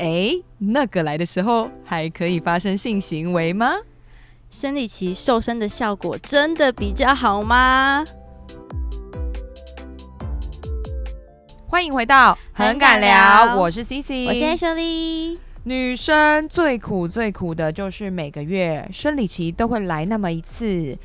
哎，那个来的时候还可以发生性行为吗？生理期瘦身的效果真的比较好吗？欢迎回到很敢聊，我是 CC，我是 Ashley。女生最苦最苦的就是每个月生理期都会来那么一次。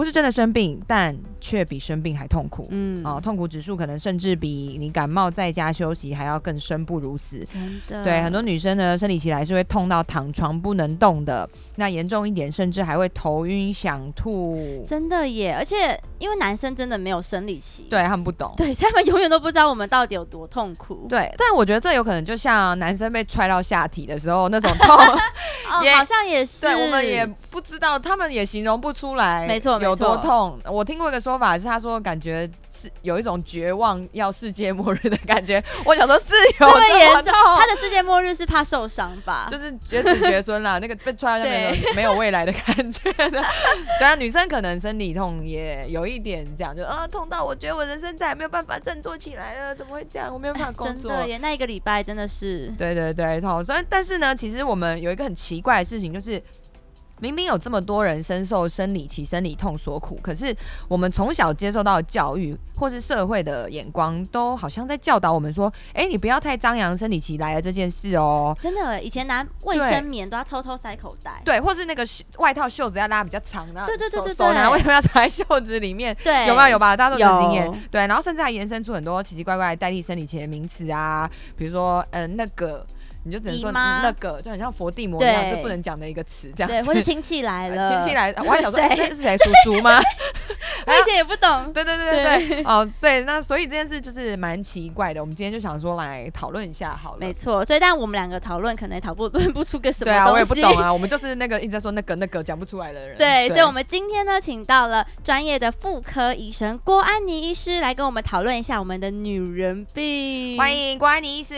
不是真的生病，但却比生病还痛苦。嗯，哦，痛苦指数可能甚至比你感冒在家休息还要更生不如死。真的，对很多女生呢，生理期来是会痛到躺床不能动的。那严重一点，甚至还会头晕想吐。真的耶！而且因为男生真的没有生理期，对他们不懂，对他们永远都不知道我们到底有多痛苦。对，但我觉得这有可能就像男生被踹到下体的时候那种痛，也、哦、好像也是。对，我们也不知道，他们也形容不出来，没错，有多痛。我听过一个说法是，他说感觉是有一种绝望要世界末日的感觉。我想说是有这么严重，他的世界末日是怕受伤吧？就是绝子绝孙啦，那个被踹到下面。没有未来的感觉的，对啊，女生可能生理痛也有一点这样，就啊痛到我觉得我人生再也没有办法振作起来了，怎么会这样？我没有办法工作。真的耶，那一个礼拜真的是。对对对，痛。所以但是呢，其实我们有一个很奇怪的事情，就是。明明有这么多人深受生理期生理痛所苦，可是我们从小接受到的教育或是社会的眼光，都好像在教导我们说：“哎、欸，你不要太张扬生理期来了这件事哦。”真的，以前拿卫生棉都要偷偷塞口袋，对，或是那个外套袖子要拉比较长的，对对对对对，为什么要藏在袖子里面？对，有没有有吧？大家都有经验，对，然后甚至还延伸出很多奇奇怪怪代替生理期的名词啊，比如说，嗯、呃，那个。你就只能说那个，就很像佛地魔一样，就不能讲的一个词，这样子。对，或者亲戚来了，亲戚来，我还想说，这是谁？叔叔吗？我以前也不懂。对对对对对。哦，对，那所以这件事就是蛮奇怪的。我们今天就想说来讨论一下，好了。没错，所以但我们两个讨论可能也讨论不出个什么。对啊，我也不懂啊。我们就是那个一直在说那个那个讲不出来的人。对，所以我们今天呢，请到了专业的妇科医生郭安妮医师来跟我们讨论一下我们的女人病。欢迎郭安妮医师。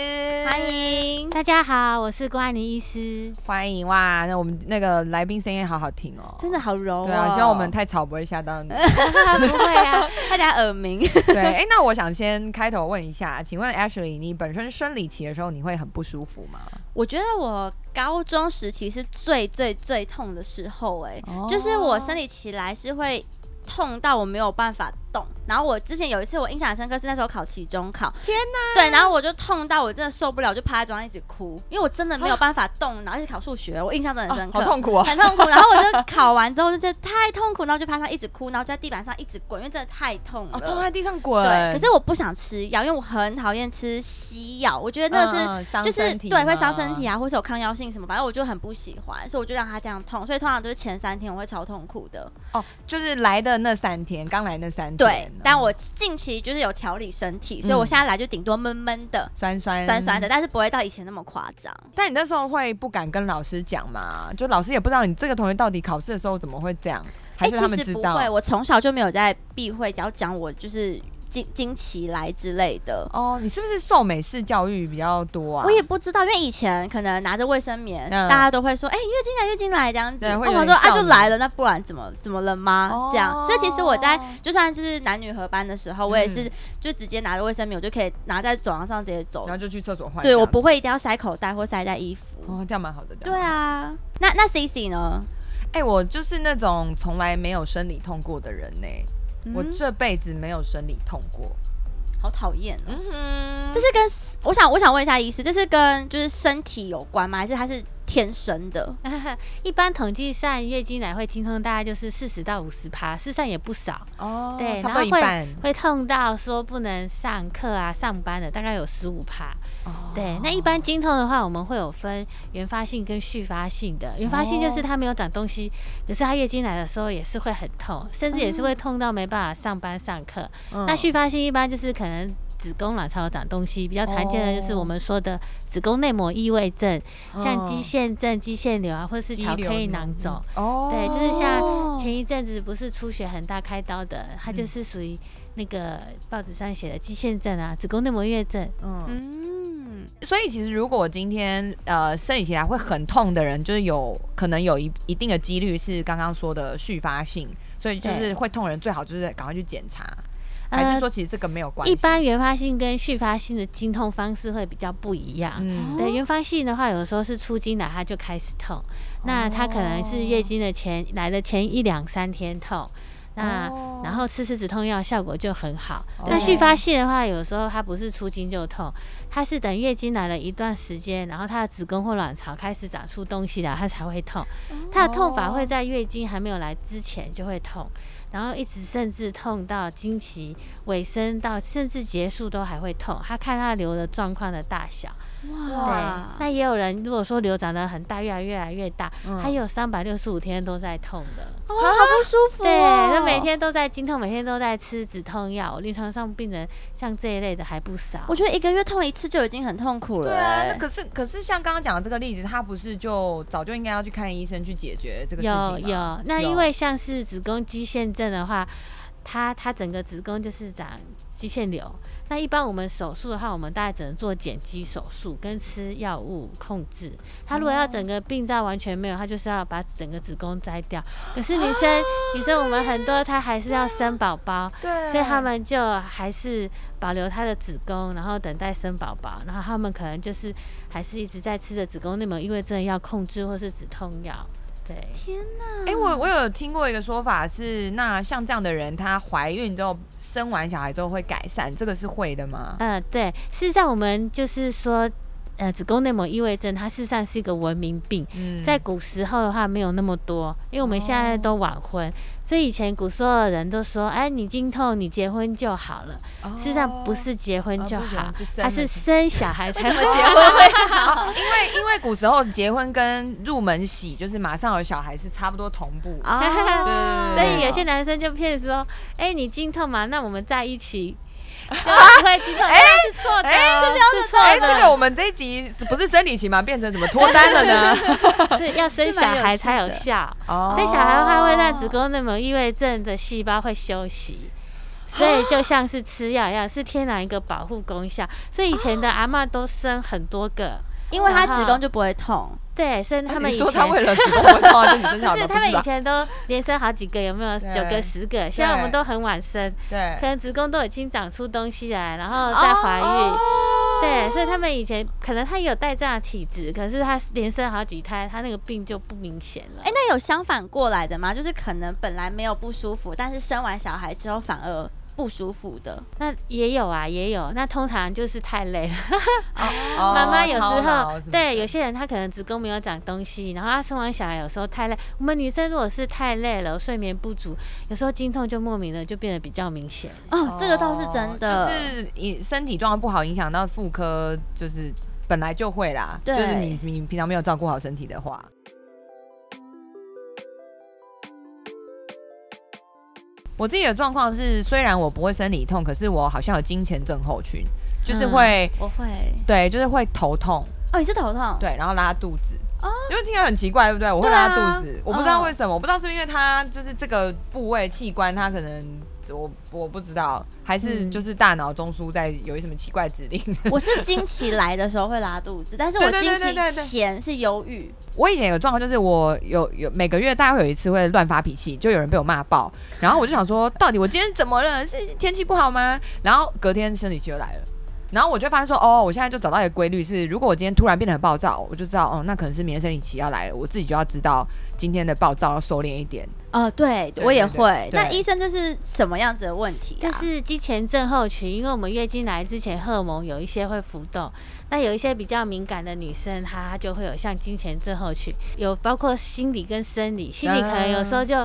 欢迎，大家好，我是。郭安妮医师，欢迎哇！那我们那个来宾声音好好听哦，真的好柔哦。对啊，希望我们太吵不会吓到你。不会啊，大家耳鸣。对，哎、欸，那我想先开头问一下，请问 Ashley，你本身生理期的时候你会很不舒服吗？我觉得我高中时期是最最最痛的时候，哎，就是我生理期来是会痛到我没有办法动。然后我之前有一次我印象很深刻，是那时候考期中考，天哪！对，然后我就痛到我真的受不了，就趴在桌上一直哭，因为我真的没有办法动，啊、然后一直考数学，我印象真的很深刻，哦、好痛苦啊，很痛苦。然后我就考完之后就觉得太痛苦，然后就趴上一直哭，然后就在地板上一直滚，因为真的太痛了，哦、痛在地上滚。对，可是我不想吃药，因为我很讨厌吃西药，我觉得那是、嗯、就是对会伤身体啊，或是有抗药性什么，反正我就很不喜欢，所以我就让他这样痛。所以通常都是前三天我会超痛苦的。哦，就是来的那三天，刚来那三天。对，但我。近期就是有调理身体，所以我现在来就顶多闷闷的、酸酸、酸酸的，但是不会到以前那么夸张。但你那时候会不敢跟老师讲吗？就老师也不知道你这个同学到底考试的时候怎么会这样，还是他们知道？欸，其实不会，我从小就没有在避讳，只要讲我就是。经经期来之类的哦，你是不是受美式教育比较多啊？我也不知道，因为以前可能拿着卫生棉，嗯、大家都会说：“哎、欸，月经来，月经来这样子。”我说：“啊，就来了，那不然怎么怎么了吗？”哦、这样，所以其实我在就算就是男女合班的时候，嗯、我也是就直接拿着卫生棉，我就可以拿在走廊上直接走，然后就去厕所换。对，我不会一定要塞口袋或塞在衣服。哦，这样蛮好的。对啊，那那 CC 呢？哎、欸，我就是那种从来没有生理痛过的人呢、欸，嗯、我这辈子没有生理痛过。好讨厌、喔，嗯哼，这是跟我想我想问一下医师，这是跟就是身体有关吗？还是它是？天生的，一般统计上月经来会经痛，大概就是四十到五十趴，事实上也不少哦。对，然后会会痛到说不能上课啊、上班的，大概有十五趴。哦，对，那一般经痛的话，我们会有分原发性跟续发性的。原发性就是它没有长东西，可是它月经来的时候也是会很痛，甚至也是会痛到没办法上班上课。那续发性一般就是可能。子宫卵巢长东西比较常见的就是我们说的子宫内膜异位症，哦、像肌腺症、肌腺瘤啊，或者是巧克力囊肿。哦，对，就是像前一阵子不是出血很大开刀的，它就是属于那个报纸上写的肌腺症啊，子宫内膜异位症。嗯。嗯，所以其实如果今天呃生理期来会很痛的人，就是有可能有一一定的几率是刚刚说的续发性，所以就是会痛人最好就是赶快去检查。还是说其实这个没有关系？一般原发性跟续发性的经痛方式会比较不一样。嗯，对，原发性的话，有时候是出经来它就开始痛，那它可能是月经的前来的前一两三天痛。那、哦、然后吃吃止痛药效果就很好。那续发性的话，有时候它不是出经就痛，它是等月经来了一段时间，然后它的子宫或卵巢开始长出东西了，它才会痛。它的痛法会在月经还没有来之前就会痛。然后一直甚至痛到经期尾声到甚至结束都还会痛，他看他流的状况的大小。哇，对，那也有人如果说瘤长得很大，越来越来越大，他有三百六十五天都在痛的，哦，好不舒服，哦。对，那每天都在经痛，每天都在吃止痛药。临床上病人像这一类的还不少。我觉得一个月痛一次就已经很痛苦了。对啊，那可是可是像刚刚讲的这个例子，他不是就早就应该要去看医生去解决这个事情吗？有有，那因为像是子宫肌腺症的话，它它整个子宫就是长肌腺瘤。那一般我们手术的话，我们大概只能做减肌手术跟吃药物控制。他如果要整个病灶完全没有，他就是要把整个子宫摘掉。可是女生，啊、女生我们很多她还是要生宝宝，对，所以他们就还是保留她的子宫，然后等待生宝宝。然后他们可能就是还是一直在吃着子宫内膜异位症要控制或是止痛药。对，天哪！哎、欸，我我有听过一个说法是，那像这样的人，她怀孕之后生完小孩之后会改善，这个是会的吗？嗯、呃，对，事实上我们就是说。呃，子宫内膜异位症，它事实上是一个文明病。嗯，在古时候的话，没有那么多，因为我们现在都晚婚，哦、所以以前古时候的人都说：“哎，你经痛，你结婚就好了。哦”事实上不是结婚就好，哦、是它是生小孩才能结 婚会好。因为因为古时候结婚跟入门喜，就是马上有小孩是差不多同步。哦，对，所以有些男生就骗说：“哎，你经痛嘛，那我们在一起。”就不会经痛，哎，是错的，哎，是错的。哎，这个我们这一集不是生理期吗？变成怎么脱单了呢？是要生小孩才有效。哦，生小孩的话会让子宫内膜异位症的细胞会休息，所以就像是吃药一样，是天然一个保护功效。所以以前的阿嬷都生很多个，因为她子宫就不会痛。对，所以他们以前，说他为了子宫会痛，就你生小孩，是他们以前都连生好几个，有没有九个、十个？现在我们都很晚生，对，可能子宫都已经长出东西来，然后再怀孕。对，所以他们以前可能他也有带这样的体质，可是他连生好几胎，他那个病就不明显了。哎，那有相反过来的吗？就是可能本来没有不舒服，但是生完小孩之后反而。不舒服的那也有啊，也有。那通常就是太累了。妈妈有时候对有些人，她可能子宫没有长东西，然后她生完小孩有时候太累。我们女生如果是太累了，睡眠不足，有时候经痛就莫名的就变得比较明显。哦，这个倒是真的，就是你身体状况不好，影响到妇科，就是本来就会啦。对，就是你你平常没有照顾好身体的话。我自己的状况是，虽然我不会生理痛，可是我好像有金钱症候群，就是会，我会，对，就是会头痛。哦，你是头痛？对，然后拉肚子。哦，因为听起来很奇怪，对不对？我会拉肚子，我不知道为什么，我不知道是不是因为它就是这个部位器官，它可能我我不知道，还是就是大脑中枢在有一什么奇怪指令。我是经期来的时候会拉肚子，但是我经期前是忧郁。我以前有个状况，就是我有有每个月大概会有一次会乱发脾气，就有人被我骂爆，然后我就想说，到底我今天怎么了？是天气不好吗？然后隔天生理期就来了，然后我就发现说，哦，我现在就找到一个规律，是如果我今天突然变得很暴躁，我就知道，哦，那可能是明天生理期要来了，我自己就要知道今天的暴躁要收敛一点。哦，对，对我也会。那医生这是什么样子的问题啊？这是肌前症候群，因为我们月经来之前荷尔蒙有一些会浮动。那有一些比较敏感的女生，她就会有像金钱症候群，有包括心理跟生理。心理可能有时候就，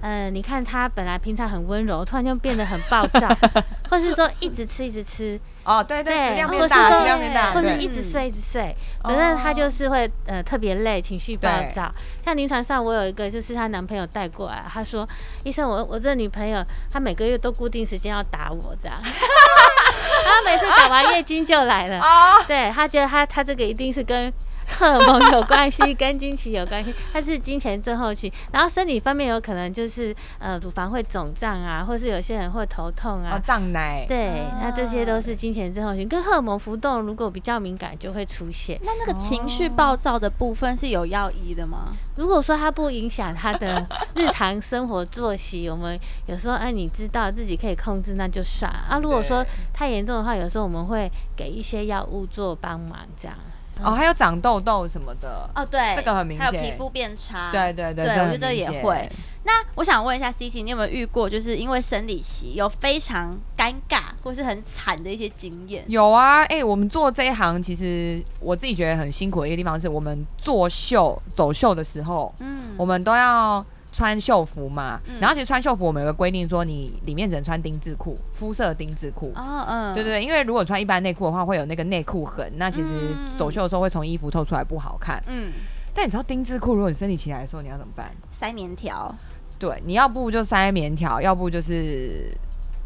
嗯、呃，你看她本来平常很温柔，突然就变得很暴躁，或是说一直吃一直吃。哦，对对，食量变大，食量变大，或者一直睡一直睡，反正她就是会呃特别累，情绪暴躁。像临床上我有一个就是她男朋友带过来，她说医生，我我这女朋友她每个月都固定时间要打我这样。他每次打完月经就来了。对，他觉得他他这个一定是跟。荷尔蒙有关系，跟经期有关系，它是经前症候群。然后身体方面有可能就是呃乳房会肿胀啊，或是有些人会头痛啊，胀奶。对，那这些都是经前症候群，跟荷尔蒙浮动如果比较敏感就会出现。那那个情绪暴躁的部分是有药医的吗？如果说它不影响他的日常生活作息，我们有时候哎你知道自己可以控制，那就算啊。如果说太严重的话，有时候我们会给一些药物做帮忙这样。哦，还有长痘痘什么的哦，对，这个很明显，还有皮肤变差，对对对，对，我觉得也会。那我想问一下 CC，你有没有遇过就是因为生理期有非常尴尬或是很惨的一些经验？有啊，哎、欸，我们做这一行，其实我自己觉得很辛苦的一个地方是，我们做秀走秀的时候，嗯，我们都要。穿秀服嘛，嗯、然后其实穿秀服我们有个规定，说你里面只能穿丁字裤，肤色丁字裤。哦，嗯，对对对，因为如果穿一般内裤的话，会有那个内裤痕，那其实走秀的时候会从衣服透出来不好看。嗯，但你知道丁字裤，如果你生理期来的时候，你要怎么办？塞棉条。对，你要不就塞棉条，要不就是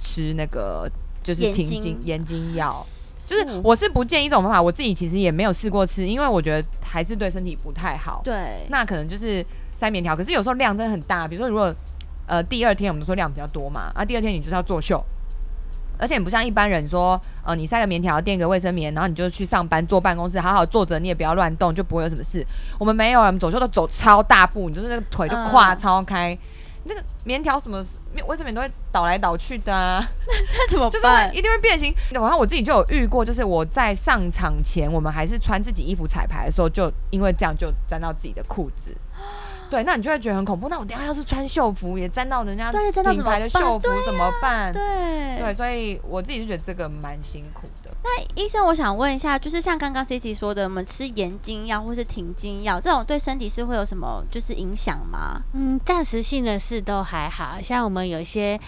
吃那个就是停经延经药。就是我是不建议这种方法，我自己其实也没有试过吃，因为我觉得还是对身体不太好。对，那可能就是。塞棉条，可是有时候量真的很大。比如说，如果呃第二天我们说量比较多嘛，啊第二天你就是要作秀，而且你不像一般人说，呃你塞个棉条垫个卫生棉，然后你就去上班坐办公室好好坐着，你也不要乱动，就不会有什么事。我们没有，我们走秀都走超大步，你就是那个腿都跨超开，嗯、那个棉条什么卫生棉都会倒来倒去的啊，那怎么办？就是一定会变形。然后我自己就有遇过，就是我在上场前，我们还是穿自己衣服彩排的时候，就因为这样就沾到自己的裤子。对，那你就会觉得很恐怖。那我等下要是穿秀服也沾到人家品牌的秀服怎么办？对对，对，所以我自己就觉得这个蛮辛苦的。那医生，我想问一下，就是像刚刚 Cici 说的，我们吃延经药或是停经药，这种对身体是会有什么就是影响吗？嗯，暂时性的事都还好，像我们有些。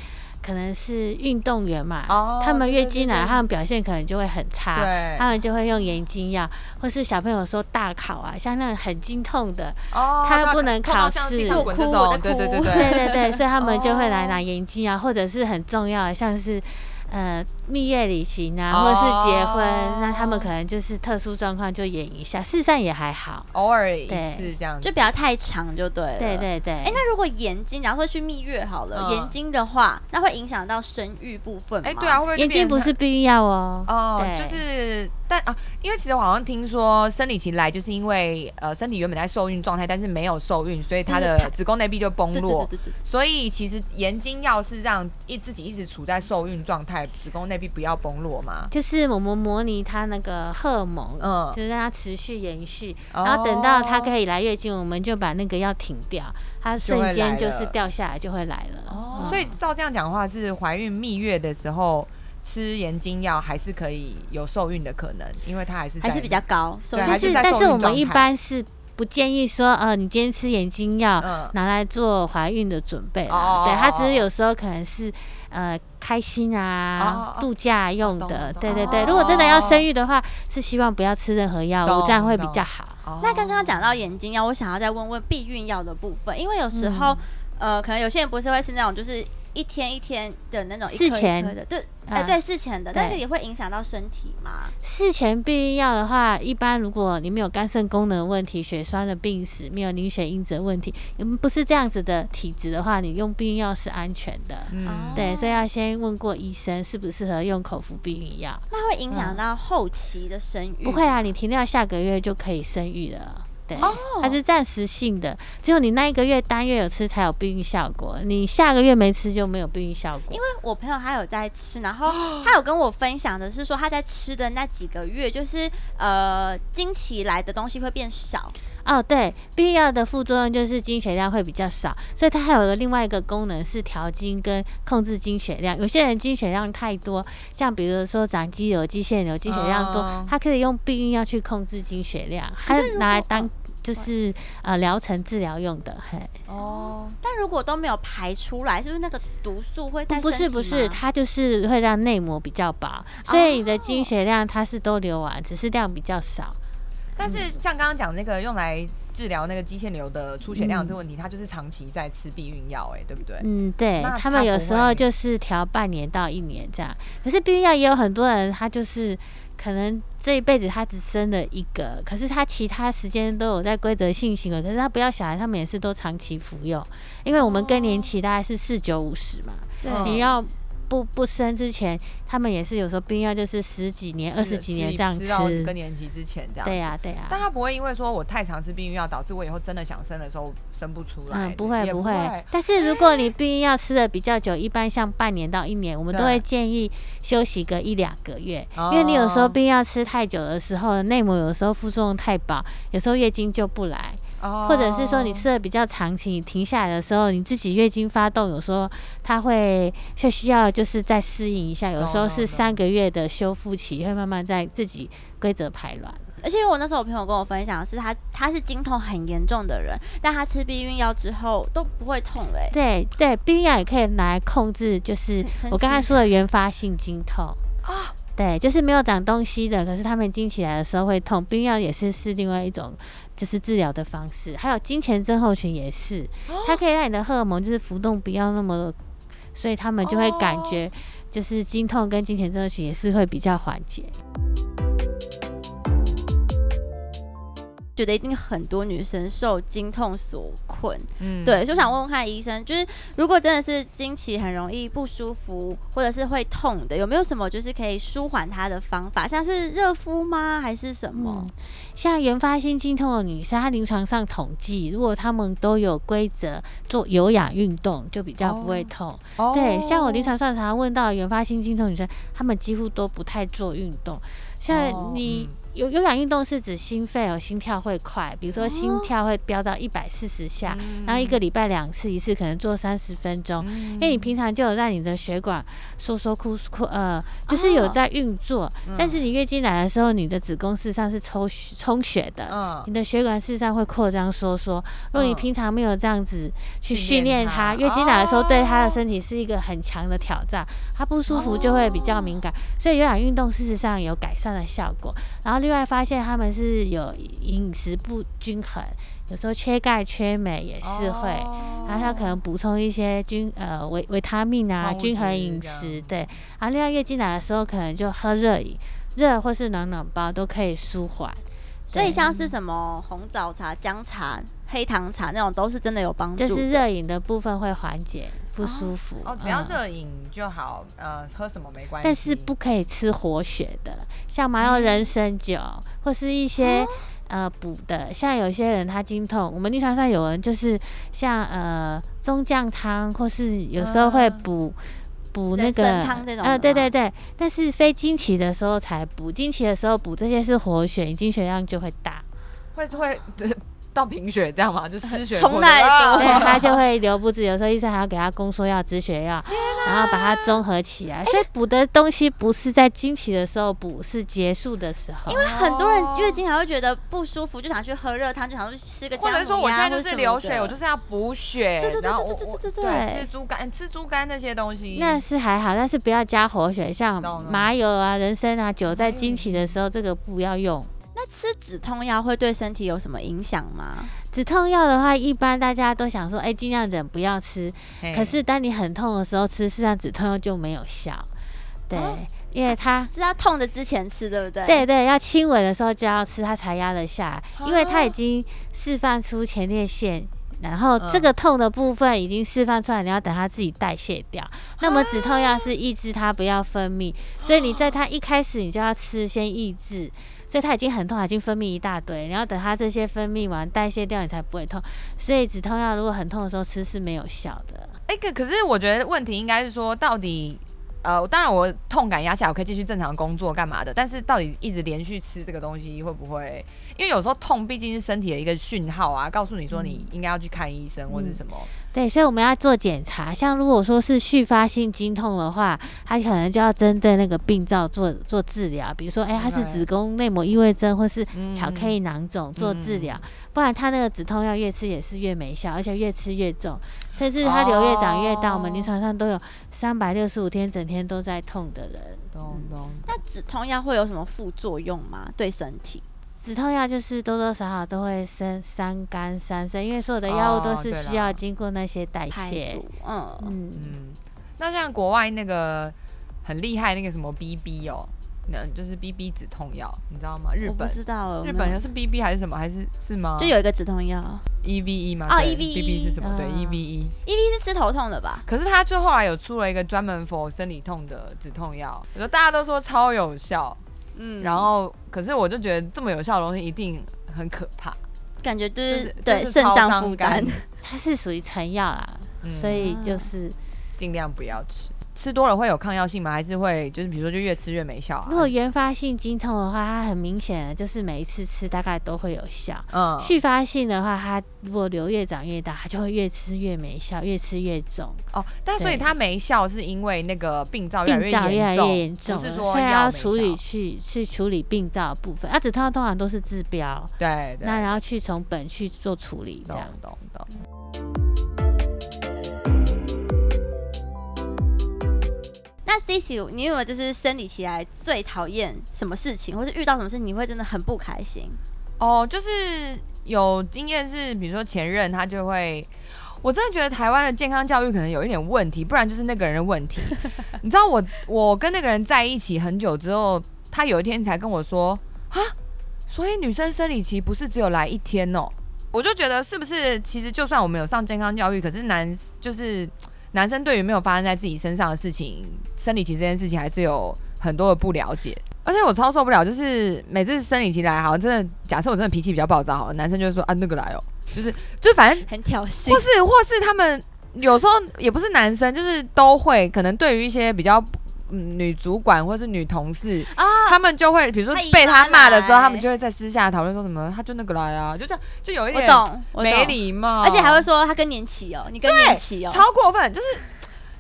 可能是运动员嘛，oh, 他们月经来，他们表现可能就会很差，他们就会用眼睛药，或是小朋友说大考啊，像那种很经痛的，oh, 他不能考试，我哭我的哭，对对对，对。对 对，所以他们就会来拿眼睛药，或者是很重要的，像是。呃，蜜月旅行啊，或者是结婚，哦、那他们可能就是特殊状况就演一下，事实上也还好，偶尔一次这样子，就不要太长就对了。对对对。哎、欸，那如果延经，假如说去蜜月好了，延经、嗯、的话，那会影响到生育部分吗？哎、欸，对啊，会不会延经不是避孕药哦？哦，就是。但啊，因为其实我好像听说生理期来就是因为呃身体原本在受孕状态，但是没有受孕，所以它的子宫内壁就崩落。对对对对对。所以其实延经药是让一自己一直处在受孕状态，子宫内壁不要崩落嘛。就是我们模拟它那个荷尔蒙，嗯，就是让它持续延续，然后等到它可以来月经，我们就把那个药停掉，它瞬间就是掉下来就会来了。哦，所以照这样讲的话，是怀孕蜜月的时候。吃延经药还是可以有受孕的可能，因为它还是还是比较高。对，但是但是我们一般是不建议说，呃，你今天吃眼睛药拿来做怀孕的准备。哦，对，它只是有时候可能是呃开心啊、度假用的。对对对，如果真的要生育的话，是希望不要吃任何药物，这样会比较好。那刚刚讲到眼睛药，我想要再问问避孕药的部分，因为有时候呃，可能有些人不是会是那种就是。一天一天的那种一颗一颗的，对，哎，对，事前的，但是也会影响到身体嘛？事前避孕药的话，一般如果你没有肝肾功能问题、血栓的病史、没有凝血因子的问题，不是这样子的体质的话，你用避孕药是安全的。嗯，对，所以要先问过医生适不适合用口服避孕药。那会影响到后期的生育？不会啊，你停掉下个月就可以生育了。对，它是暂时性的，只有你那一个月单月有吃才有避孕效果，你下个月没吃就没有避孕效果。因为我朋友他有在吃，然后 他有跟我分享的是说他在吃的那几个月，就是呃经期来的东西会变少。哦，对，避孕药的副作用就是经血量会比较少，所以它还有个另外一个功能是调经跟控制经血量。有些人经血量太多，像比如说长肌瘤、肌腺瘤，经血量多，它可以用避孕药去控制经血量，它是拿来当就是呃疗程治疗用的。嘿，哦，但如果都没有排出来，是不是那个毒素会在？不是不是，它就是会让内膜比较薄，所以你的经血量它是都流完，只是量比较少。但是像刚刚讲那个用来治疗那个肌腺瘤的出血量这个问题，它就是长期在吃避孕药，哎，对不对？嗯，对他们有时候就是调半年到一年这样。可是避孕药也有很多人，他就是可能这一辈子他只生了一个，可是他其他时间都有在规则性行为，可是他不要小孩，他们也是都长期服用，因为我们更年期大概是四九五十嘛，对，你要。不不生之前，他们也是有时候避孕药就是十几年、二十几年这样吃，吃更年期之前这样。对呀、啊，对呀、啊。但他不会因为说我太常吃避孕药，导致我以后真的想生的时候生不出来。嗯，不会不会，不会。但是如果你避孕药吃的比较久，一般像半年到一年，我们都会建议休息个一两个月，因为你有时候避孕药吃太久的时候，内膜有时候副作用太饱，有时候月经就不来。或者是说你吃的比较长期，你停下来的时候，你自己月经发动，有时候它会会需要就是再适应一下，有时候是三个月的修复期，会慢慢在自己规则排卵。而且我那时候我朋友跟我分享的是他他是经痛很严重的人，但他吃避孕药之后都不会痛嘞、欸。对对，避孕药也可以拿来控制，就是我刚才说的原发性经痛啊。对，就是没有长东西的，可是他们经起来的时候会痛，避孕药也是是另外一种。就是治疗的方式，还有金钱症候群也是，它可以让你的荷尔蒙就是浮动不要那么，所以他们就会感觉就是经痛跟金钱症候群也是会比较缓解。觉得一定很多女生受经痛所困，嗯，对，就想问问看医生，就是如果真的是经期很容易不舒服，或者是会痛的，有没有什么就是可以舒缓它的方法？像是热敷吗？还是什么？嗯、像原发性经痛的女生，她临床上统计，如果她们都有规则做有氧运动，就比较不会痛。哦、对，像我临床上常常问到原发性经痛女生，她们几乎都不太做运动。像你。有有氧运动是指心肺哦，心跳会快，比如说心跳会飙到一百四十下，哦、然后一个礼拜两次，一次可能做三十分钟，嗯、因为你平常就有让你的血管收缩扩扩呃，就是有在运作。哦、但是你月经来的时候，你的子宫事实上是抽充血的，哦、你的血管事实上会扩张收缩。如果你平常没有这样子去训练它，月经来的时候对它的身体是一个很强的挑战，它不舒服就会比较敏感。所以有氧运动事实上有改善的效果，然后。另外发现他们是有饮食不均衡，有时候缺钙缺镁也是会，哦、然后他可能补充一些均呃维维他命啊，均衡饮食对。然后另外月经来的时候可能就喝热饮，热或是暖暖包都可以舒缓。所以像是什么红枣茶、姜茶、黑糖茶那种都是真的有帮助。就是热饮的部分会缓解不舒服哦，哦，只要热饮就好，呃，喝什么没关系。但是不可以吃活血的，像麻油人参酒，嗯、或是一些、哦、呃补的，像有些人他经痛，我们临床上有人就是像呃中将汤，或是有时候会补补、嗯、那个汤这种，呃对对对，但是非经期的时候才补，经期的时候补这些是活血，你经血量就会大，会会对。到贫血这样嘛，就失血过太多，对，他就会流不止。有时候医生还要给他宫缩药、止血药，然后把它综合起来。所以补的东西不是在经期的时候补，是结束的时候。因为很多人月经常会觉得不舒服，就想去喝热汤，就想去吃个或者说我现在就是流血，我就是要补血，对对对对对对对，吃猪肝、吃猪肝那些东西那是还好，但是不要加活血，像麻油啊、人参啊、酒，在经期的时候这个不要用。那吃止痛药会对身体有什么影响吗？止痛药的话，一般大家都想说，哎、欸，尽量忍不要吃。可是当你很痛的时候吃，事实上止痛药就没有效。对，哦、因为它是要痛的之前吃，对不对？对对，要轻微的时候就要吃，它才压得下来。哦、因为它已经释放出前列腺，然后这个痛的部分已经释放出来，你要等它自己代谢掉。哦、那么止痛药是抑制它不要分泌，所以你在它一开始你就要吃，先抑制。所以它已经很痛，已经分泌一大堆，你要等它这些分泌完代谢掉，你才不会痛。所以止痛药如果很痛的时候吃是没有效的。哎、欸，可可是我觉得问题应该是说，到底呃，当然我痛感压下，我可以继续正常工作干嘛的，但是到底一直连续吃这个东西会不会？因为有时候痛毕竟是身体的一个讯号啊，告诉你说你应该要去看医生或者什么。嗯对，所以我们要做检查。像如果说是续发性经痛的话，它可能就要针对那个病灶做做治疗。比如说，哎，它是子宫内膜异位症或是巧克力囊肿做治疗，不然它那个止痛药越吃也是越没效，而且越吃越重，甚至它瘤越长越大。我们临床上都有三百六十五天整天都在痛的人。懂懂。那止痛药会有什么副作用吗？对身体？止痛药就是多多少少都会生伤肝伤肾，因为所有的药物都是需要经过那些代谢。嗯嗯嗯。那像国外那个很厉害那个什么 BB 哦，那就是 BB 止痛药，你知道吗？日本不知道，日本是 BB 还是什么？还是是吗？就有一个止痛药 EVE 吗？哦，EVE BB 是什么？对，EVE，EVE 是吃头痛的吧？可是它就后来有出了一个专门 for 生理痛的止痛药，我觉得大家都说超有效。嗯，然后可是我就觉得这么有效的东西一定很可怕，感觉就是对肾脏负担，它是属于成药啦，所以就是尽量不要吃。吃多了会有抗药性吗？还是会就是比如说就越吃越没效啊？如果原发性经痛的话，它很明显的就是每一次吃大概都会有效。嗯，续发性的话，它如果瘤越长越大，它就会越吃越没效，越吃越重。哦，但所以它没效是因为那个病灶越来越严重，不是说所以要处理去去处理病灶的部分。啊，止痛通常都是治标，对，对，那然后去从本去做处理，这样。懂懂懂。那 Sissi，你有没有就是生理期来最讨厌什么事情，或是遇到什么事你会真的很不开心？哦，就是有经验是，比如说前任他就会，我真的觉得台湾的健康教育可能有一点问题，不然就是那个人的问题。你知道我我跟那个人在一起很久之后，他有一天才跟我说啊，所以女生生理期不是只有来一天哦。我就觉得是不是其实就算我们有上健康教育，可是男就是。男生对于没有发生在自己身上的事情，生理期这件事情还是有很多的不了解，而且我超受不了，就是每次生理期来，好像真的，假设我真的脾气比较暴躁，好了，男生就会说啊那个来哦，就是就反正很挑衅，或是或是他们有时候也不是男生，就是都会可能对于一些比较。嗯，女主管或是女同事啊，他们就会，比如说被他骂的时候，他们就会在私下讨论说什么，他就那个来啊，就这样，就有一点没礼貌，而且还会说他更年期哦，你更年期哦，超过分，就是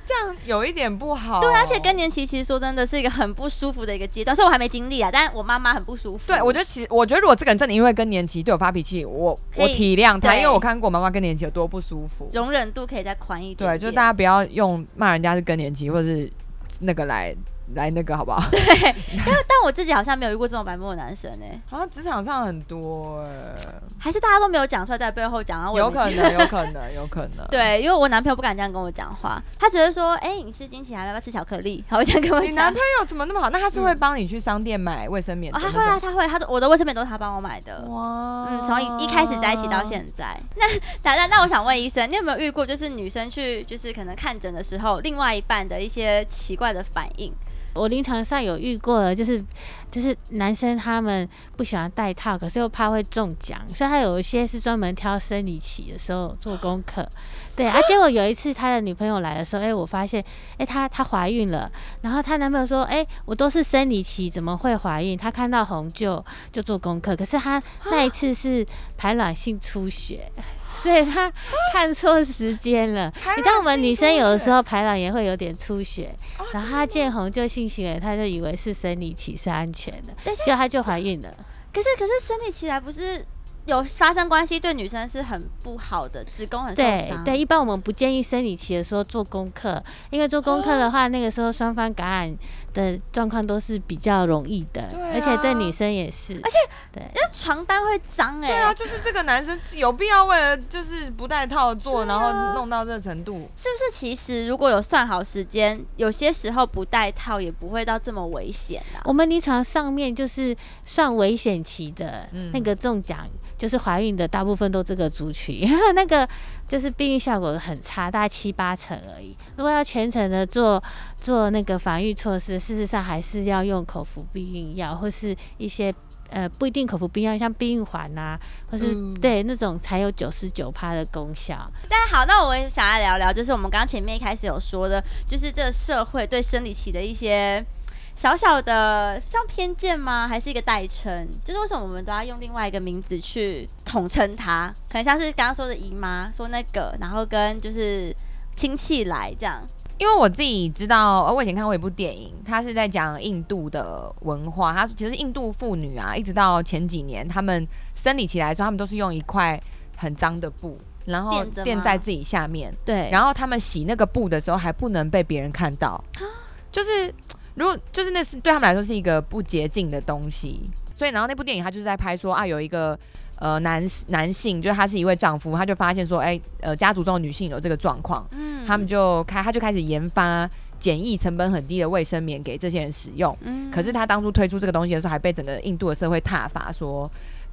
这样，有一点不好。对，而且更年期其实说真的是一个很不舒服的一个阶段，所以我还没经历啊，但我妈妈很不舒服。对，我觉得其实我觉得如果这个人真的因为更年期对我发脾气，我我体谅他，因为我看过我妈妈更年期有多不舒服，容忍度可以再宽一点。对，就是大家不要用骂人家是更年期或者是那个来。来那个好不好？对，但但我自己好像没有遇过这种白目的男生呢、欸。好像职场上很多哎、欸，还是大家都没有讲出来，在背后讲啊？有可能，有可能，有可能。对，因为我男朋友不敢这样跟我讲话，他只是说：“哎、欸，你是经期来要不要吃巧克力？”他会这样跟我讲。你男朋友怎么那么好？那他是会帮你去商店买卫生棉、嗯？哦，他会啊，他会，他的我的卫生棉都是他帮我买的。哇，嗯，从一一开始在一起到现在。那那那，那我想问医生，你有没有遇过就是女生去就是可能看诊的时候，另外一半的一些奇怪的反应？我临床上有遇过了，就是就是男生他们不喜欢戴套，可是又怕会中奖，所以他有一些是专门挑生理期的时候做功课。对啊，结果有一次他的女朋友来的时候，哎、欸，我发现，哎、欸，她她怀孕了，然后她男朋友说，哎、欸，我都是生理期，怎么会怀孕？他看到红就就做功课，可是他那一次是排卵性出血。所以他看错时间了，你知道我们女生有的时候排卵也会有点出血，然后她见红就性行为，她就以为是生理期是安全的，结果他就怀孕了。可是可是生理期来不是有发生关系，对女生是很不好的，子宫很受伤。对对，一般我们不建议生理期的时候做功课，因为做功课的话，那个时候双方感染的状况都是比较容易的，啊、而且对女生也是，而且对，因为床单会脏哎、欸。对啊，就是这个男生有必要为了就是不戴套做，啊、然后弄到这个程度，是不是？其实如果有算好时间，有些时候不戴套也不会到这么危险啊。我们临床上面就是算危险期的那个中奖，就是怀孕的大部分都这个族群，嗯、那个就是避孕效果很差，大概七八成而已。如果要全程的做做那个防御措施。事实上，还是要用口服避孕药，或是一些呃不一定口服避孕药，像避孕环呐，或是、嗯、对那种才有九十九趴的功效。但好，那我们想要聊聊，就是我们刚前面一开始有说的，就是这个社会对生理期的一些小小的像偏见吗？还是一个代称？就是为什么我们都要用另外一个名字去统称它？可能像是刚刚说的姨妈说那个，然后跟就是亲戚来这样。因为我自己知道，我以前看过一部电影，它是在讲印度的文化。它其实印度妇女啊，一直到前几年，她们生理期来的时候，她们都是用一块很脏的布，然后垫在自己下面。对。然后她们洗那个布的时候，还不能被别人看到。就是如果就是那是对他们来说是一个不洁净的东西。所以然后那部电影他就是在拍说啊，有一个呃男男性，就是他是一位丈夫，他就发现说，哎、欸，呃家族中的女性有这个状况，嗯，他们就开他就开始研发简易、成本很低的卫生棉给这些人使用。嗯，可是他当初推出这个东西的时候，还被整个印度的社会挞伐，说，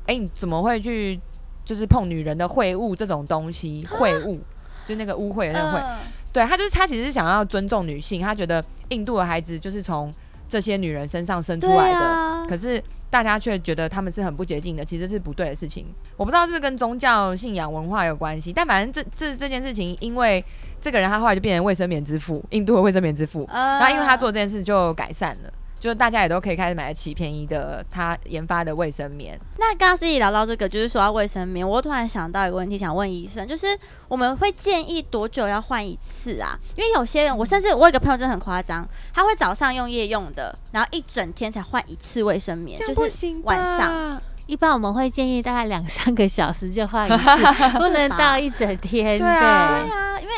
哎、欸，你怎么会去就是碰女人的秽物这种东西？秽物，就那个污秽的那个秽。呃对，他就是他其实是想要尊重女性，他觉得印度的孩子就是从这些女人身上生出来的，啊、可是大家却觉得他们是很不洁净的，其实是不对的事情。我不知道是不是跟宗教信仰文化有关系，但反正这这这件事情，因为这个人他后来就变成卫生棉之父，印度的卫生棉之父，呃、然后因为他做这件事就改善了。就是大家也都可以开始买得起便宜的他研发的卫生棉。那刚刚自己聊到这个，就是说到卫生棉，我突然想到一个问题，想问医生，就是我们会建议多久要换一次啊？因为有些人，我甚至我有一个朋友真的很夸张，他会早上用夜用的，然后一整天才换一次卫生棉，就是晚上。一般我们会建议大概两三个小时就换一次，不能到一整天。对啊，对啊，因为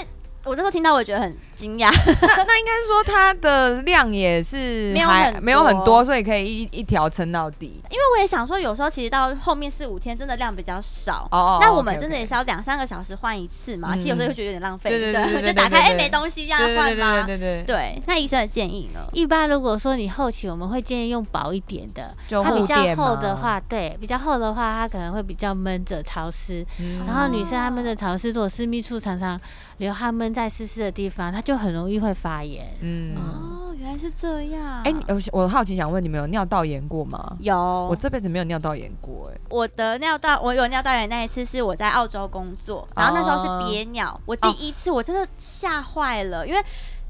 我那时候听到，我觉得很。惊讶，那那应该是说它的量也是没有很没有很多，所以可以一一条撑到底。因为我也想说，有时候其实到后面四五天真的量比较少，哦，那我们真的也是要两三个小时换一次嘛。其实有时候会觉得有点浪费，对对对，就打开哎没东西要换吗？对对对。那医生的建议呢？一般如果说你后期，我们会建议用薄一点的，它比较厚的话，对，比较厚的话，它可能会比较闷着潮湿。然后女生她闷着潮湿，如果私密处常常流汗闷在湿湿的地方，它就很容易会发炎。嗯，哦，原来是这样。哎、欸，我我好奇想问你们有尿道炎过吗？有，我这辈子没有尿道炎过。哎，我的尿道，我有尿道炎那一次是我在澳洲工作，然后那时候是憋尿，哦、我第一次我真的吓坏了，因为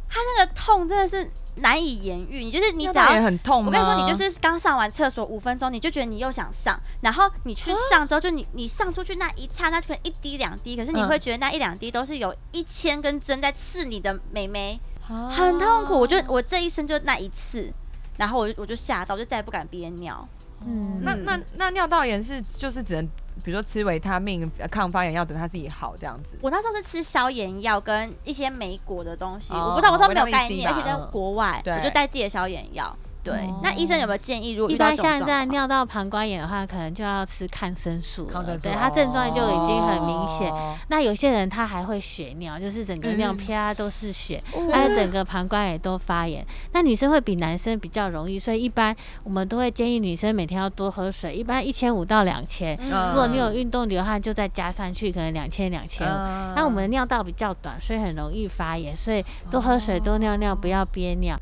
它那个痛真的是。难以言喻，你就是你只要很痛，我跟你说，你就是刚上完厕所五分钟，你就觉得你又想上，然后你去上之后，就你你上出去那一刹那，可能一滴两滴，可是你会觉得那一两滴都是有一千根针在刺你的美眉，很痛苦。我就我这一生就那一次，然后我就我就吓到，我就再也不敢憋尿。嗯，那那那尿道炎是就是只能。比如说吃维他命、抗发炎药，等他自己好这样子。我那时候是吃消炎药跟一些莓果的东西，哦、我不知道我说没有概念，而且在国外，嗯、我就带自己的消炎药。对，哦、那医生有没有建议？如果遇到一般像这样尿道膀胱炎的话，可能就要吃抗生素了。对，它症状就已经很明显。哦、那有些人他还会血尿，就是整个尿啪都是血，还有、嗯、整个膀胱也都发炎。那女生会比男生比较容易，所以一般我们都会建议女生每天要多喝水，一般一千五到两千。如果你有运动流汗，就再加上去，可能两千两千五。那我们的尿道比较短，所以很容易发炎，所以多喝水，多尿尿，不要憋尿。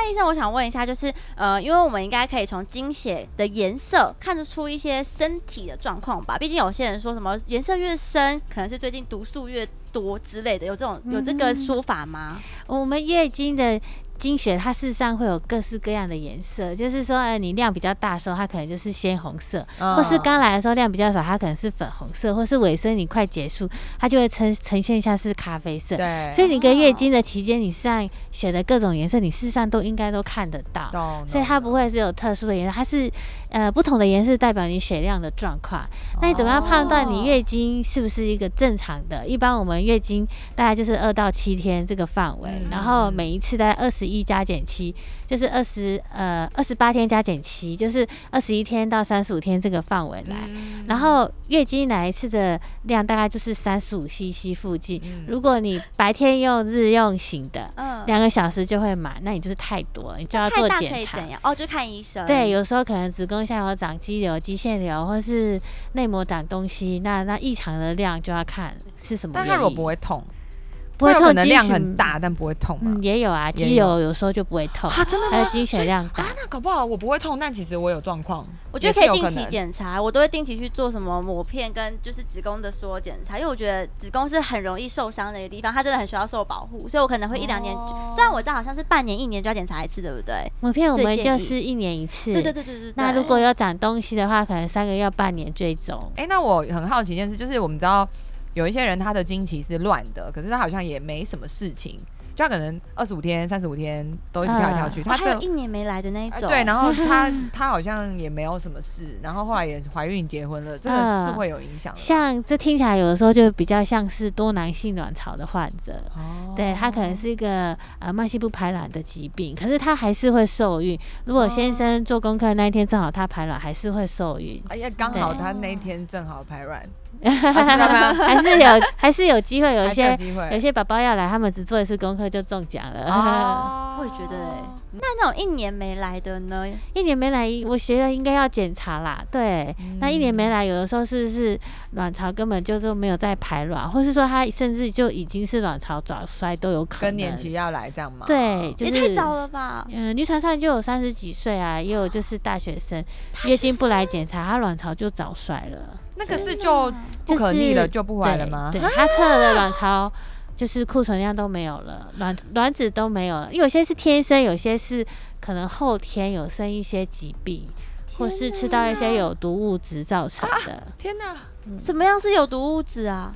那医生，我想问一下，就是呃，因为我们应该可以从经血的颜色看得出一些身体的状况吧？毕竟有些人说什么颜色越深，可能是最近毒素越多之类的，有这种有这个说法吗？嗯、我们月经的。经血它事实上会有各式各样的颜色，就是说，呃，你量比较大的时候，它可能就是鲜红色，哦、或是刚来的时候量比较少，它可能是粉红色，或是尾声你快结束，它就会呈呈现像是咖啡色。对，所以你跟月经的期间，你上血的各种颜色，你事实上都应该都看得到。哦、所以它不会是有特殊的颜色，它是呃不同的颜色代表你血量的状况。那你怎么样判断你月经是不是一个正常的？一般我们月经大概就是二到七天这个范围，嗯、然后每一次大概二十。一加减七就是二十呃二十八天加减七，就是二十一天到三十五天这个范围来。嗯、然后月经来一次的量大概就是三十五 CC 附近。嗯、如果你白天用日用型的，嗯，两个小时就会满，那你就是太多，你就要做检查。哦，就看医生。对，有时候可能子宫下有长肌瘤、肌腺瘤，或是内膜长东西，那那异常的量就要看是什么。但它不会痛。不会痛，能量很大，但不会痛。嗯，也有啊，肌瘤有时候就不会痛啊，真的吗？还有积血量大啊，那搞不好我不会痛，但其实我有状况。我觉得可以定期检查，我都会定期去做什么抹片跟就是子宫的所有检查，因为我觉得子宫是很容易受伤的一个地方，它真的很需要受保护，所以我可能会一两年，虽然我知道好像是半年、一年就要检查一次，对不对？抹片我们就是一年一次。对对对对对。那如果有长东西的话，可能三个月、半年追踪。哎，那我很好奇一件事，就是我们知道。有一些人他的经期是乱的，可是他好像也没什么事情，就他可能二十五天、三十五天都一直跳来跳去。他这一年没来的那一种。对，然后 他他好像也没有什么事，然后后来也怀孕结婚了，这个是会有影响。像这听起来有的时候就比较像是多囊性卵巢的患者，对，他可能是一个呃慢性不排卵的疾病，可是他还是会受孕。如果先生做功课那一天正好他排卵，还是会受孕。哎呀，刚好他那一天正好排卵。还是有，还是有机会，有一些有些宝宝要来，他们只做一次功课就中奖了。哦，我也觉得哎，那那种一年没来的呢？一年没来，我觉得应该要检查啦。对，那一年没来，有的时候是是卵巢根本就是没有在排卵，或是说它甚至就已经是卵巢早衰都有可能。更年期要来这样吗？对，就是也太早了吧？嗯，临床上就有三十几岁啊，也有就是大学生，月经不来检查，她卵巢就早衰了。那个是就不可逆了，就不回来了吗？对，她测了卵巢就是库存量都没有了，卵卵子都没有了。有些是天生，有些是可能后天有生一些疾病，或是吃到一些有毒物质造成的。天哪，什么样是有毒物质啊？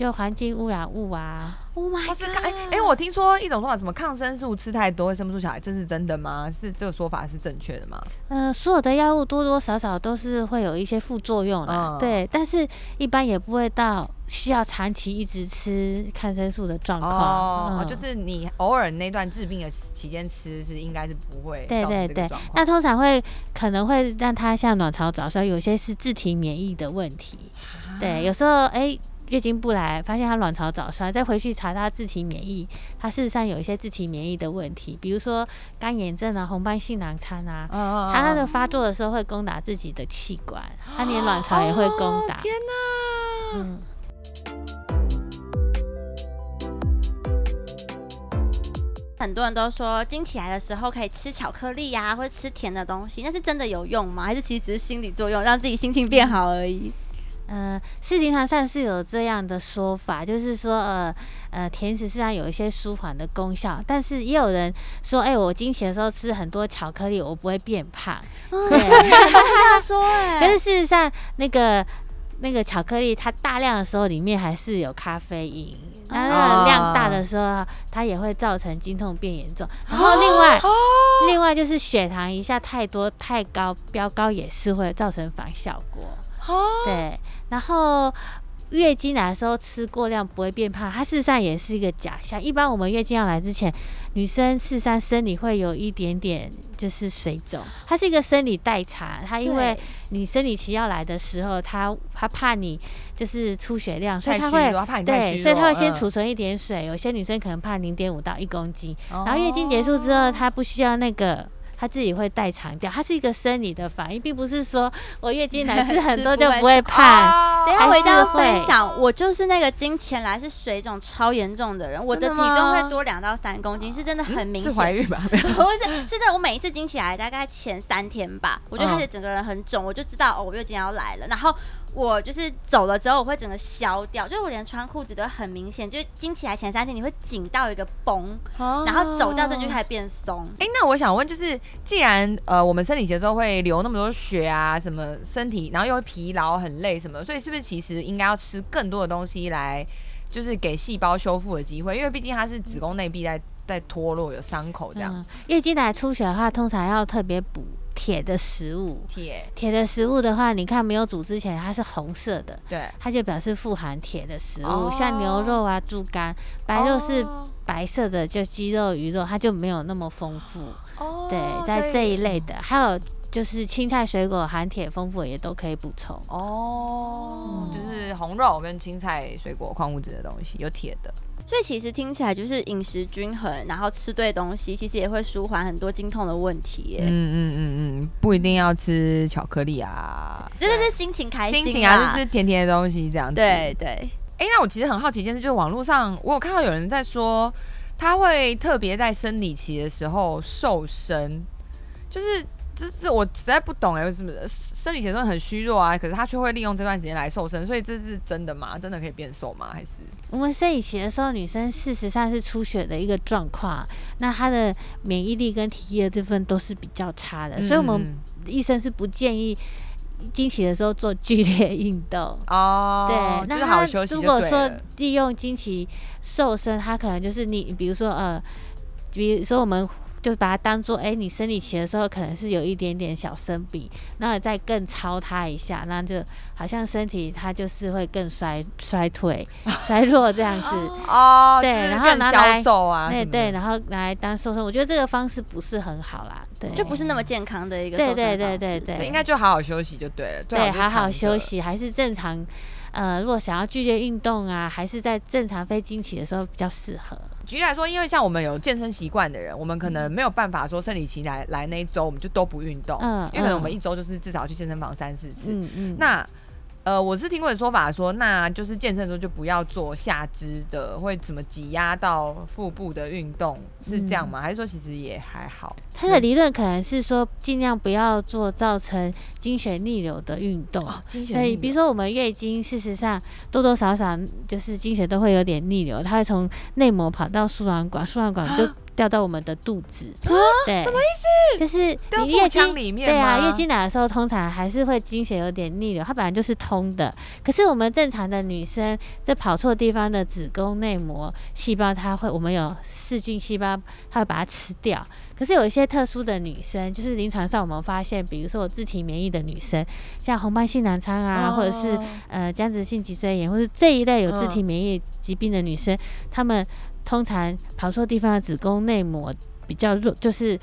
就环境污染物啊。Oh my god！哎哎、欸，我听说一种说法，什么抗生素吃太多会生不出小孩，这是真的吗？是这个说法是正确的吗？呃，所有的药物多多少少都是会有一些副作用的，嗯、对，但是一般也不会到需要长期一直吃抗生素的状况。哦，嗯、就是你偶尔那段治病的期间吃是应该是不会。对对对，那通常会可能会让他像卵巢早衰，有些是自体免疫的问题。啊、对，有时候哎。欸月经不来，发现她卵巢早衰，再回去查她自体免疫，她事实上有一些自体免疫的问题，比如说干眼症啊、红斑性狼疮啊，她那个发作的时候会攻打自己的器官，她连卵巢也会攻打。天哪！嗯，很多人都说经起来的时候可以吃巧克力呀、啊，或者吃甜的东西，那是真的有用吗？还是其实只是心理作用，让自己心情变好而已？呃，事情上是有这样的说法，就是说，呃呃，甜食实际上有一些舒缓的功效，但是也有人说，哎、欸，我经期的时候吃很多巧克力，我不会变胖。哦、对，他说，哎，但是事实上，那个那个巧克力它大量的时候，里面还是有咖啡因，那那量大的时候，它也会造成经痛变严重。然后另外，哦、另外就是血糖一下太多太高飙高，也是会造成反效果。哦，对，然后月经来的时候吃过量不会变胖，它事实上也是一个假象。一般我们月经要来之前，女生事实上生理会有一点点就是水肿，它是一个生理代偿。它因为你生理期要来的时候，它它怕你就是出血量，所以它会对，所以它会先储存一点水。有些女生可能怕零点五到一公斤，然后月经结束之后，它不需要那个。他自己会代偿掉，它是一个生理的反应，并不是说我月经来吃很多就不会 胖。等下回家分享，我就是那个经前来是水肿超严重的人，我的体重会多两到三公斤，是真的很明显。是怀孕吧？不是，是在我每一次经起来大概前三天吧，我就开始整个人很肿，我就知道哦，我月经要来了，然后。我就是走了之后，我会整个消掉，就是我连穿裤子都很明显，就是经起来前三天你会紧到一个绷，哦、然后走掉之后就开始变松。哎、欸，那我想问，就是既然呃我们生理节的时候会流那么多血啊，什么身体，然后又会疲劳很累什么，所以是不是其实应该要吃更多的东西来，就是给细胞修复的机会？因为毕竟它是子宫内壁在在脱落有伤口这样。嗯、月经来出血的话，通常要特别补。铁的食物，铁铁的食物的话，你看没有煮之前它是红色的，对，它就表示富含铁的食物，哦、像牛肉啊、猪肝，白肉是白色的，就鸡肉、鱼肉，它就没有那么丰富。哦，对，在这一类的，还有就是青菜、水果含铁丰富，也都可以补充。哦，嗯、就是红肉跟青菜、水果、矿物质的东西有铁的。所以其实听起来就是饮食均衡，然后吃对东西，其实也会舒缓很多经痛的问题耶。嗯嗯嗯嗯，不一定要吃巧克力啊，就是是心情开心，心情啊，就是吃甜甜的东西这样子。对对。哎、欸，那我其实很好奇一件事，就是网络上我有看到有人在说，他会特别在生理期的时候瘦身，就是。这是我实在不懂哎，为什么生理前段很虚弱啊？可是他却会利用这段时间来瘦身，所以这是真的吗？真的可以变瘦吗？还是我们生理期的时候，女生事实上是出血的一个状况，那她的免疫力跟体液的这份都是比较差的，嗯、所以我们医生是不建议经期的时候做剧烈运动哦，对，那他如果说利用经期瘦身，他可能就是你，比如说呃，比如说我们。就把它当做，哎、欸，你生理期的时候可能是有一点点小生病，那再更操它一下，那就好像身体它就是会更衰衰退、衰弱这样子哦。对，然后拿来瘦啊，对对，然后拿来当瘦身，我觉得这个方式不是很好啦，对，就不是那么健康的一个。对对对对对，应该就好好休息就对了。对，好好休息还是正常。呃，如果想要剧烈运动啊，还是在正常非经期的时候比较适合。举例来说，因为像我们有健身习惯的人，我们可能没有办法说生理期来来那一周我们就都不运动，嗯，因为可能我们一周就是至少去健身房三四次，嗯嗯，那。呃，我是听过的说法说，那就是健身的时候就不要做下肢的，会怎么挤压到腹部的运动，是这样吗？嗯、还是说其实也还好？他的理论可能是说，尽量不要做造成经血逆流的运动。哦，经血。对，比如说我们月经，事实上多多少少就是经血都会有点逆流，它会从内膜跑到输卵管，输卵管就。掉到我们的肚子，啊、对，什么意思？就是你月经里面，对啊，月经来的时候，通常还是会经血有点逆流，它本来就是通的。可是我们正常的女生在跑错地方的子宫内膜细胞，它会，我们有噬菌细胞，它会把它吃掉。可是有一些特殊的女生，就是临床上我们发现，比如说有自体免疫的女生，像红斑性狼疮啊，哦、或者是呃僵直性脊椎炎，或者这一类有自体免疫疾病的女生，她、嗯、们。通常跑错地方的子宫内膜比较弱，就是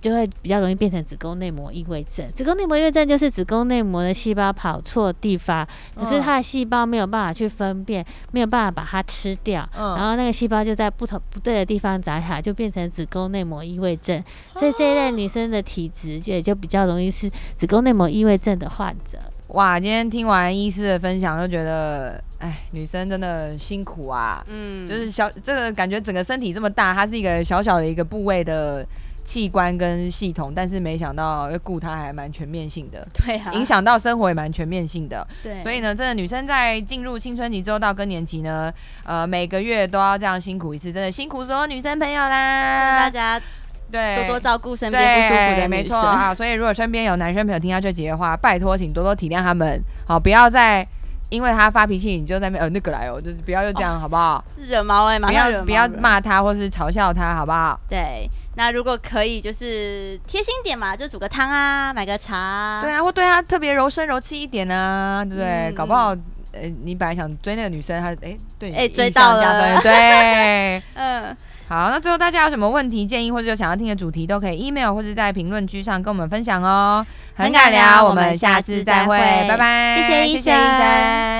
就会比较容易变成子宫内膜异位症。子宫内膜异位症就是子宫内膜的细胞跑错地方，可是它的细胞没有办法去分辨，没有办法把它吃掉，然后那个细胞就在不同不对的地方长起来，就变成子宫内膜异位症。所以这一类女生的体质就也就比较容易是子宫内膜异位症的患者。哇，今天听完医师的分享，就觉得，哎，女生真的辛苦啊。嗯，就是小这个感觉，整个身体这么大，它是一个小小的一个部位的器官跟系统，但是没想到要顾它还蛮全面性的。对啊，影响到生活也蛮全面性的。对，所以呢，真的女生在进入青春期之后到更年期呢，呃，每个月都要这样辛苦一次，真的辛苦所有女生朋友啦。大家。对，多多照顾身边不舒服的女生。没错啊，所以如果身边有男生朋友听到这集的话，拜托请多多体谅他们，好，不要再因为他发脾气，你就在那边呃那个来哦，就是不要又这样，哦、好不好？自惹毛哎，不要不要骂他或是嘲笑他，好不好？对，那如果可以，就是贴心点嘛，就煮个汤啊，买个茶，对啊，或对他特别柔声柔气一点啊，对不对？嗯、搞不好，呃，你本来想追那个女生，她哎对你哎追到了，对，嗯。好，那最后大家有什么问题、建议，或者有想要听的主题，都可以 email 或者在评论区上跟我们分享哦。很敢聊，我们下次再会，拜拜。谢谢医生，谢谢医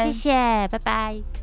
生，谢谢，拜拜。